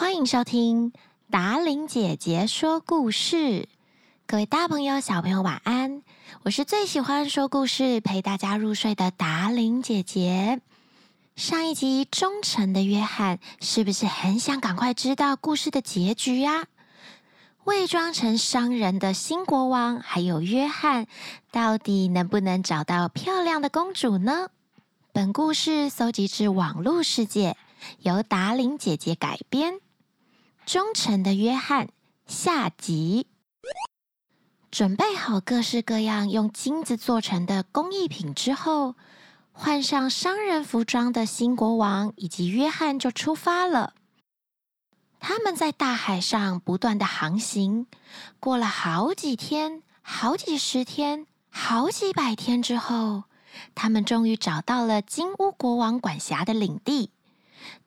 欢迎收听达伶姐姐说故事。各位大朋友、小朋友，晚安！我是最喜欢说故事、陪大家入睡的达伶姐姐。上一集，忠诚的约翰是不是很想赶快知道故事的结局呀？伪装成商人的新国王还有约翰，到底能不能找到漂亮的公主呢？本故事搜集自网络世界，由达伶姐姐改编。忠诚的约翰下集，准备好各式各样用金子做成的工艺品之后，换上商人服装的新国王以及约翰就出发了。他们在大海上不断的航行，过了好几天、好几十天、好几百天之后，他们终于找到了金乌国王管辖的领地。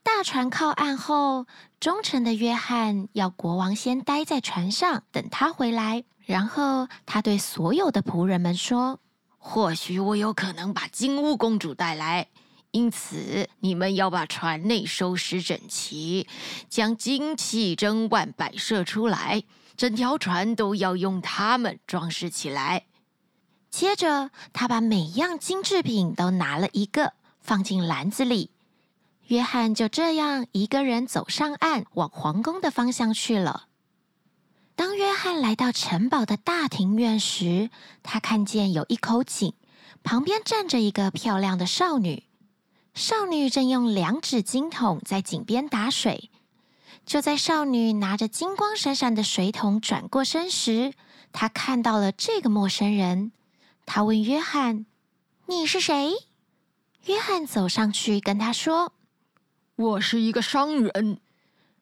大船靠岸后，忠诚的约翰要国王先待在船上，等他回来。然后他对所有的仆人们说：“或许我有可能把金乌公主带来，因此你们要把船内收拾整齐，将金器珍玩摆设出来，整条船都要用它们装饰起来。”接着，他把每样金制品都拿了一个，放进篮子里。约翰就这样一个人走上岸，往皇宫的方向去了。当约翰来到城堡的大庭院时，他看见有一口井，旁边站着一个漂亮的少女。少女正用两指金桶在井边打水。就在少女拿着金光闪闪的水桶转过身时，她看到了这个陌生人。她问约翰：“你是谁？”约翰走上去跟她说。我是一个商人。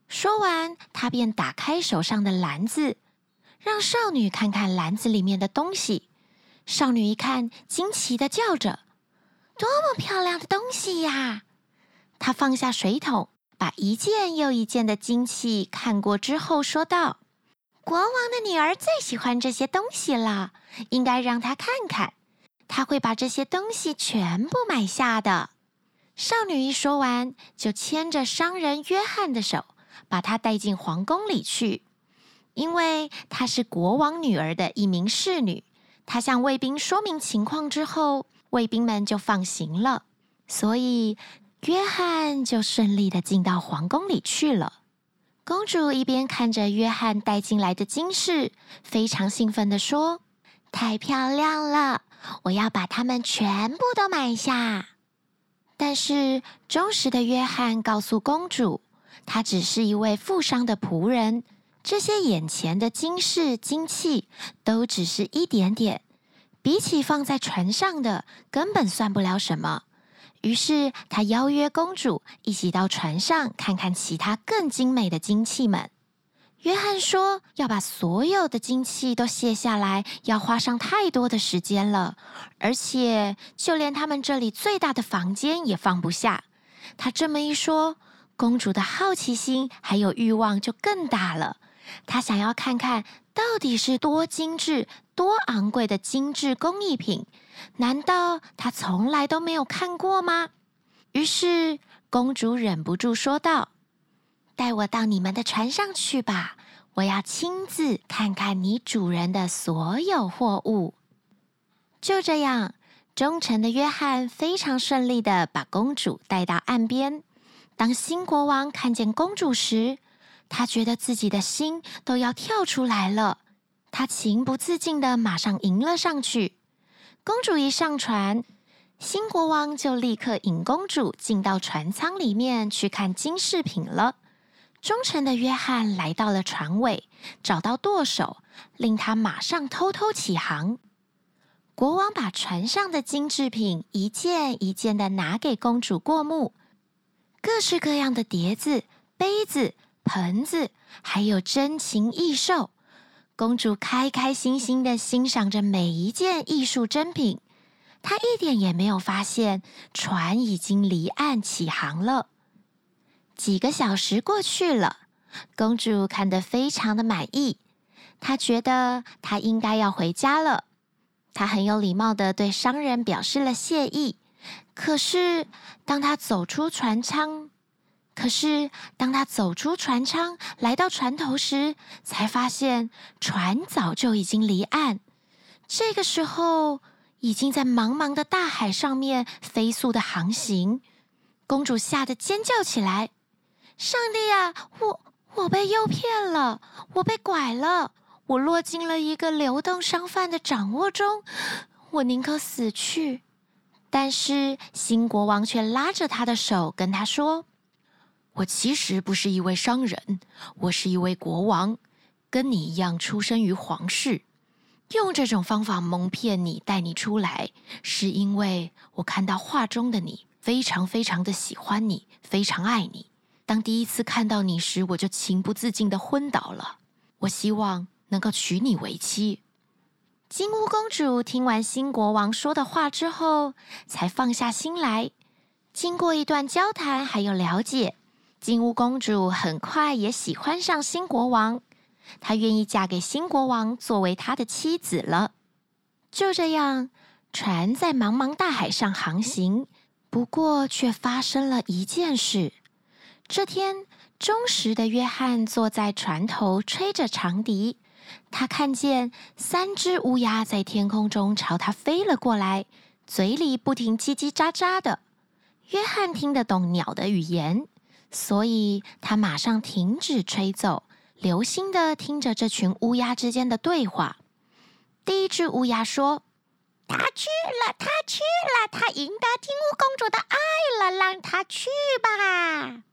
说完，他便打开手上的篮子，让少女看看篮子里面的东西。少女一看，惊奇的叫着：“多么漂亮的东西呀！”她放下水桶，把一件又一件的金器看过之后，说道：“国王的女儿最喜欢这些东西了，应该让她看看，她会把这些东西全部买下的。”少女一说完，就牵着商人约翰的手，把他带进皇宫里去。因为她是国王女儿的一名侍女，她向卫兵说明情况之后，卫兵们就放行了。所以，约翰就顺利的进到皇宫里去了。公主一边看着约翰带进来的金饰，非常兴奋的说：“太漂亮了，我要把它们全部都买下。”但是忠实的约翰告诉公主，他只是一位富商的仆人，这些眼前的金饰、金器都只是一点点，比起放在船上的，根本算不了什么。于是他邀约公主一起到船上看看其他更精美的金器们。约翰说：“要把所有的金器都卸下来，要花上太多的时间了，而且就连他们这里最大的房间也放不下。”他这么一说，公主的好奇心还有欲望就更大了。她想要看看到底是多精致、多昂贵的精致工艺品，难道她从来都没有看过吗？于是公主忍不住说道。带我到你们的船上去吧，我要亲自看看你主人的所有货物。就这样，忠诚的约翰非常顺利的把公主带到岸边。当新国王看见公主时，他觉得自己的心都要跳出来了。他情不自禁地马上迎了上去。公主一上船，新国王就立刻引公主进到船舱里面去看金饰品了。忠诚的约翰来到了船尾，找到舵手，令他马上偷偷起航。国王把船上的金制品一件一件的拿给公主过目，各式各样的碟子、杯子、盆子，还有珍禽异兽。公主开开心心的欣赏着每一件艺术珍品，她一点也没有发现船已经离岸起航了。几个小时过去了，公主看得非常的满意。她觉得她应该要回家了。她很有礼貌地对商人表示了谢意。可是，当她走出船舱，可是，当他走出船舱，来到船头时，才发现船早就已经离岸。这个时候，已经在茫茫的大海上面飞速的航行。公主吓得尖叫起来：“上帝啊，我我被诱骗了，我被拐了，我落进了一个流动商贩的掌握中，我宁可死去。”但是新国王却拉着他的手，跟他说。我其实不是一位商人，我是一位国王，跟你一样出生于皇室。用这种方法蒙骗你，带你出来，是因为我看到画中的你，非常非常的喜欢你，非常爱你。当第一次看到你时，我就情不自禁的昏倒了。我希望能够娶你为妻。金乌公主听完新国王说的话之后，才放下心来。经过一段交谈，还有了解。金乌公主很快也喜欢上新国王，她愿意嫁给新国王作为他的妻子了。就这样，船在茫茫大海上航行，不过却发生了一件事。这天，忠实的约翰坐在船头吹着长笛，他看见三只乌鸦在天空中朝他飞了过来，嘴里不停叽叽喳喳的。约翰听得懂鸟的语言。所以他马上停止吹奏，留心的听着这群乌鸦之间的对话。第一只乌鸦说：“他去了，他去了，他赢得金乌公主的爱了，让他去吧。”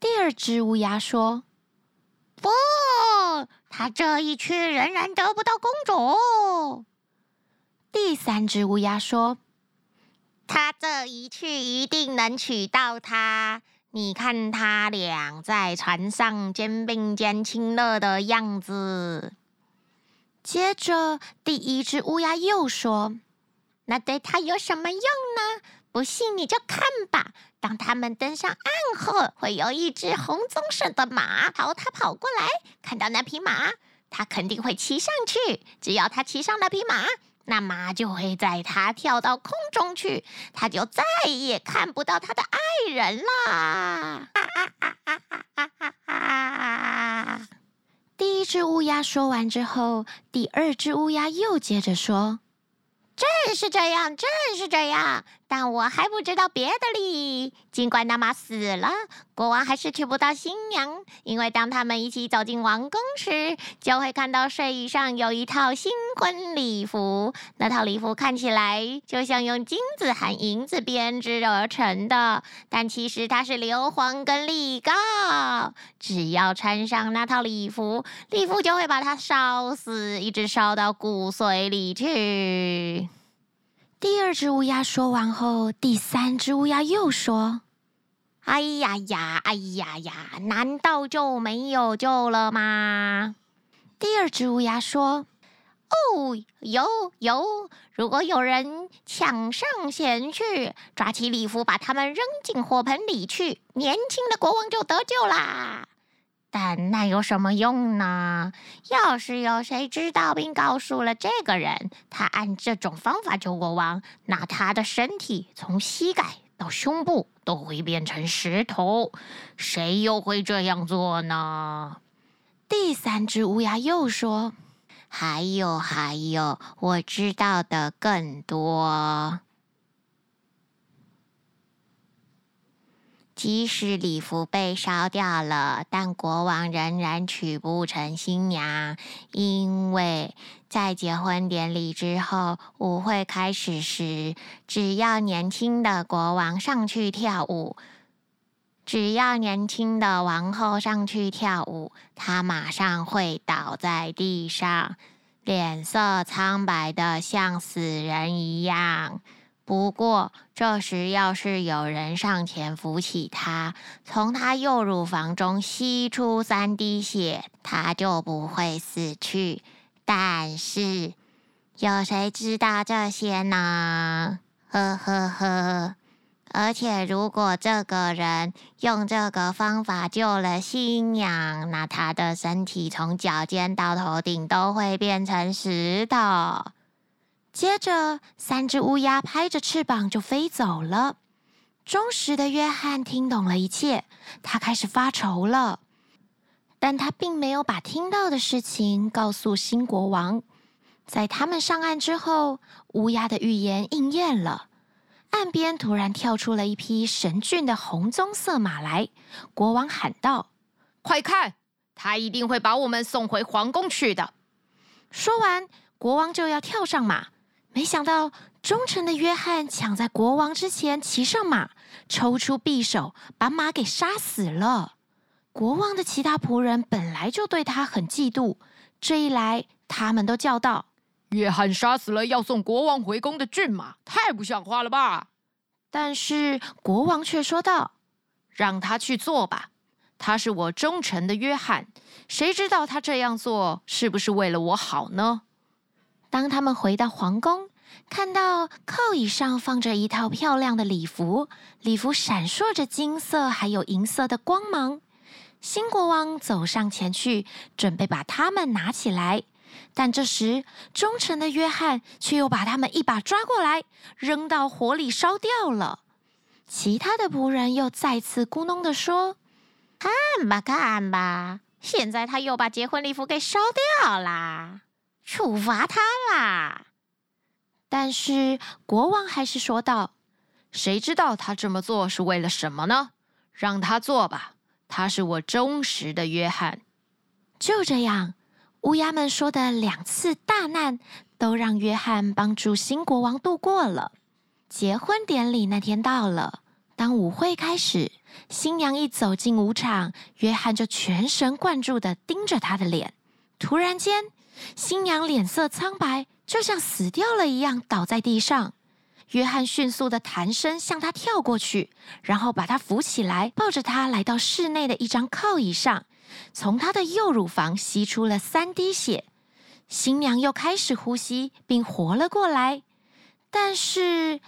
第二只乌鸦说：“不，他这一去仍然得不到公主。”第三只乌鸦说：“他这一去一定能娶到她。”你看他俩在船上肩并肩亲热的样子。接着，第一只乌鸦又说：“那对他有什么用呢？不信你就看吧。当他们登上岸后，会有一只红棕色的马朝他跑过来。看到那匹马，他肯定会骑上去。只要他骑上那匹马。”那马就会载他跳到空中去，他就再也看不到他的爱人了。第一只乌鸦说完之后，第二只乌鸦又接着说。正是这样，正是这样，但我还不知道别的理。尽管那马死了，国王还是娶不到新娘，因为当他们一起走进王宫时，就会看到睡衣上有一套新婚礼服。那套礼服看起来就像用金子和银子编织而成的，但其实它是硫磺跟利膏。只要穿上那套礼服，礼服就会把它烧死，一直烧到骨髓里去。第二只乌鸦说完后，第三只乌鸦又说：“哎呀呀，哎呀呀，难道就没有救了吗？”第二只乌鸦说：“哦，有有，如果有人抢上前去，抓起礼服，把他们扔进火盆里去，年轻的国王就得救啦。”但那有什么用呢？要是有谁知道并告诉了这个人，他按这种方法救国王，那他的身体从膝盖到胸部都会变成石头。谁又会这样做呢？第三只乌鸦又说：“还有，还有，我知道的更多。”即使礼服被烧掉了，但国王仍然娶不成新娘，因为在结婚典礼之后，舞会开始时，只要年轻的国王上去跳舞，只要年轻的王后上去跳舞，他马上会倒在地上，脸色苍白的像死人一样。不过，这时要是有人上前扶起他，从他右乳房中吸出三滴血，他就不会死去。但是，有谁知道这些呢？呵呵呵。而且，如果这个人用这个方法救了新娘，那他的身体从脚尖到头顶都会变成石头。接着，三只乌鸦拍着翅膀就飞走了。忠实的约翰听懂了一切，他开始发愁了。但他并没有把听到的事情告诉新国王。在他们上岸之后，乌鸦的预言应验了。岸边突然跳出了一匹神俊的红棕色马来。国王喊道：“快看，他一定会把我们送回皇宫去的。”说完，国王就要跳上马，没想到忠诚的约翰抢在国王之前骑上马，抽出匕首把马给杀死了。国王的其他仆人本来就对他很嫉妒，这一来，他们都叫道。约翰杀死了要送国王回宫的骏马，太不像话了吧？但是国王却说道：“让他去做吧，他是我忠诚的约翰。谁知道他这样做是不是为了我好呢？”当他们回到皇宫，看到靠椅上放着一套漂亮的礼服，礼服闪烁着金色还有银色的光芒。新国王走上前去，准备把他们拿起来。但这时，忠诚的约翰却又把他们一把抓过来，扔到火里烧掉了。其他的仆人又再次咕哝地说：“看吧，看吧，现在他又把结婚礼服给烧掉啦，处罚他啦。”但是国王还是说道：“谁知道他这么做是为了什么呢？让他做吧，他是我忠实的约翰。”就这样。乌鸦们说的两次大难，都让约翰帮助新国王度过了。结婚典礼那天到了，当舞会开始，新娘一走进舞场，约翰就全神贯注地盯着她的脸。突然间，新娘脸色苍白，就像死掉了一样，倒在地上。约翰迅速地弹身向她跳过去，然后把她扶起来，抱着她来到室内的一张靠椅上。从她的右乳房吸出了三滴血，新娘又开始呼吸并活了过来。但是，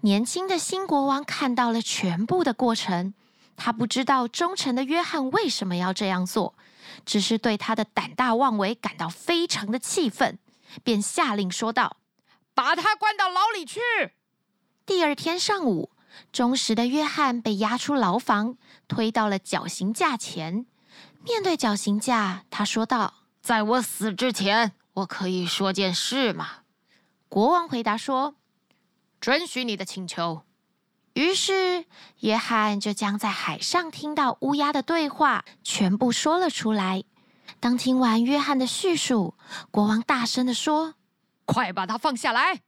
年轻的新国王看到了全部的过程，他不知道忠诚的约翰为什么要这样做，只是对他的胆大妄为感到非常的气愤，便下令说道：“把他关到牢里去。”第二天上午，忠实的约翰被押出牢房，推到了绞刑架前。面对绞刑架，他说道：“在我死之前，我可以说件事吗？”国王回答说：“准许你的请求。”于是，约翰就将在海上听到乌鸦的对话全部说了出来。当听完约翰的叙述，国王大声的说：“快把他放下来！”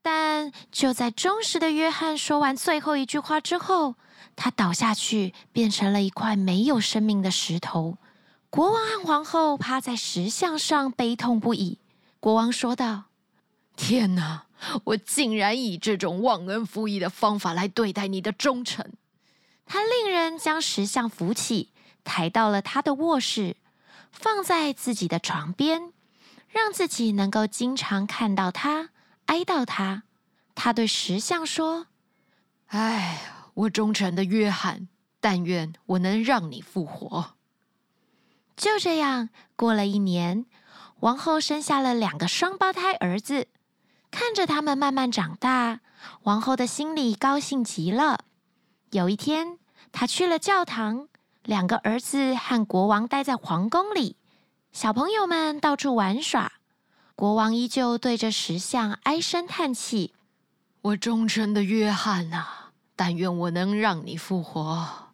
但就在忠实的约翰说完最后一句话之后，他倒下去，变成了一块没有生命的石头。国王和皇后趴在石像上，悲痛不已。国王说道：“天哪，我竟然以这种忘恩负义的方法来对待你的忠诚！”他令人将石像扶起，抬到了他的卧室，放在自己的床边，让自己能够经常看到他，哀悼他。他对石像说：“哎。”我忠诚的约翰，但愿我能让你复活。就这样，过了一年，王后生下了两个双胞胎儿子。看着他们慢慢长大，王后的心里高兴极了。有一天，她去了教堂，两个儿子和国王待在皇宫里，小朋友们到处玩耍。国王依旧对着石像唉声叹气：“我忠诚的约翰啊！”但愿我能让你复活。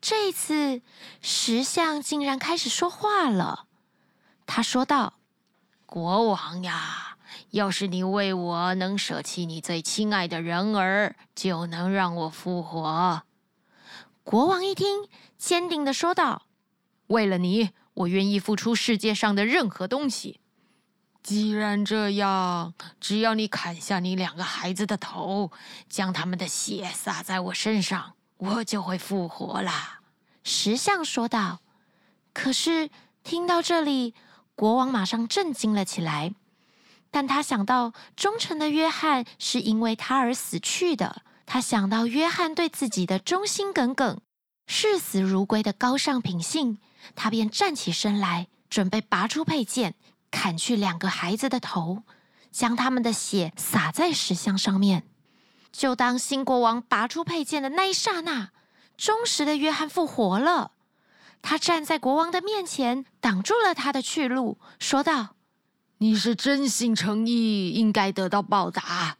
这一次，石像竟然开始说话了。他说道：“国王呀，要是你为我能舍弃你最亲爱的人儿，就能让我复活。”国王一听，坚定地说道：“为了你，我愿意付出世界上的任何东西。”既然这样，只要你砍下你两个孩子的头，将他们的血洒在我身上，我就会复活了。”石像说道。可是听到这里，国王马上震惊了起来。但他想到忠诚的约翰是因为他而死去的，他想到约翰对自己的忠心耿耿、视死如归的高尚品性，他便站起身来，准备拔出佩剑。砍去两个孩子的头，将他们的血洒在石像上面。就当新国王拔出佩剑的那一刹那，忠实的约翰复活了。他站在国王的面前，挡住了他的去路，说道：“你是真心诚意，应该得到报答。”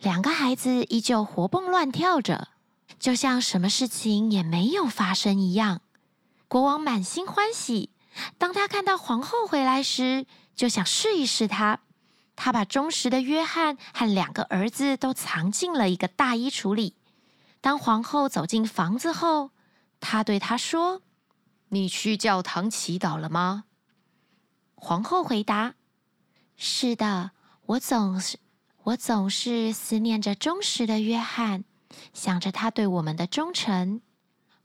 两个孩子依旧活蹦乱跳着，就像什么事情也没有发生一样。国王满心欢喜。当他看到皇后回来时，就想试一试她。他把忠实的约翰和两个儿子都藏进了一个大衣橱里。当皇后走进房子后，他对她说：“你去教堂祈祷了吗？”皇后回答：“是的，我总是我总是思念着忠实的约翰，想着他对我们的忠诚。”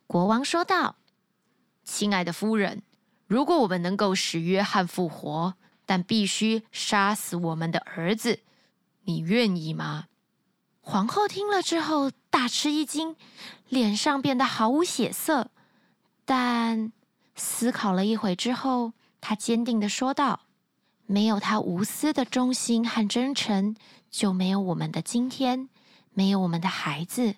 国王说道：“亲爱的夫人，如果我们能够使约翰复活，”但必须杀死我们的儿子，你愿意吗？皇后听了之后大吃一惊，脸上变得毫无血色。但思考了一会之后，她坚定的说道：“没有他无私的忠心和真诚，就没有我们的今天，没有我们的孩子。”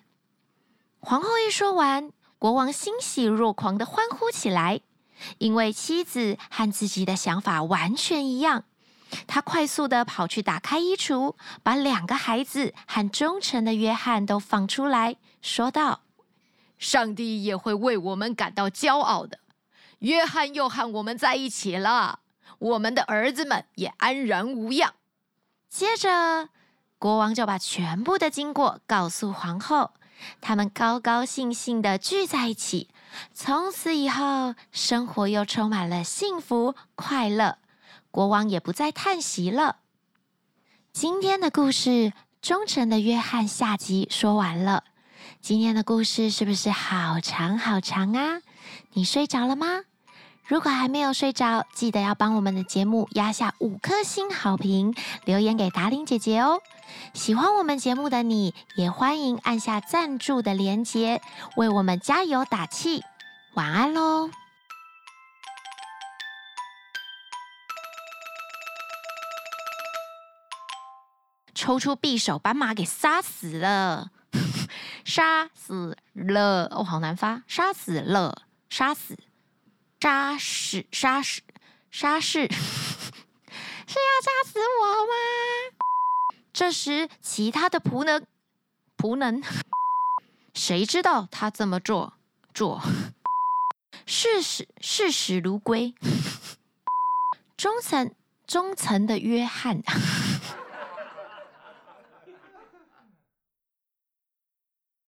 皇后一说完，国王欣喜若狂地欢呼起来。因为妻子和自己的想法完全一样，他快速地跑去打开衣橱，把两个孩子和忠诚的约翰都放出来，说道：“上帝也会为我们感到骄傲的。约翰又和我们在一起了，我们的儿子们也安然无恙。”接着，国王就把全部的经过告诉皇后，他们高高兴兴地聚在一起。从此以后，生活又充满了幸福快乐。国王也不再叹息了。今天的故事《忠诚的约翰》下集说完了。今天的故事是不是好长好长啊？你睡着了吗？如果还没有睡着，记得要帮我们的节目压下五颗星好评，留言给达伶姐姐哦。喜欢我们节目的你，也欢迎按下赞助的连结，为我们加油打气。晚安喽！抽出匕首，把马给杀死了，杀死了哦，好难发，杀死了，杀死。杀死，杀死，杀死，是要杀死我吗？这时，其他的仆人，仆人，谁知道他这么做？做，视死，视死如归。忠诚，忠诚的约翰。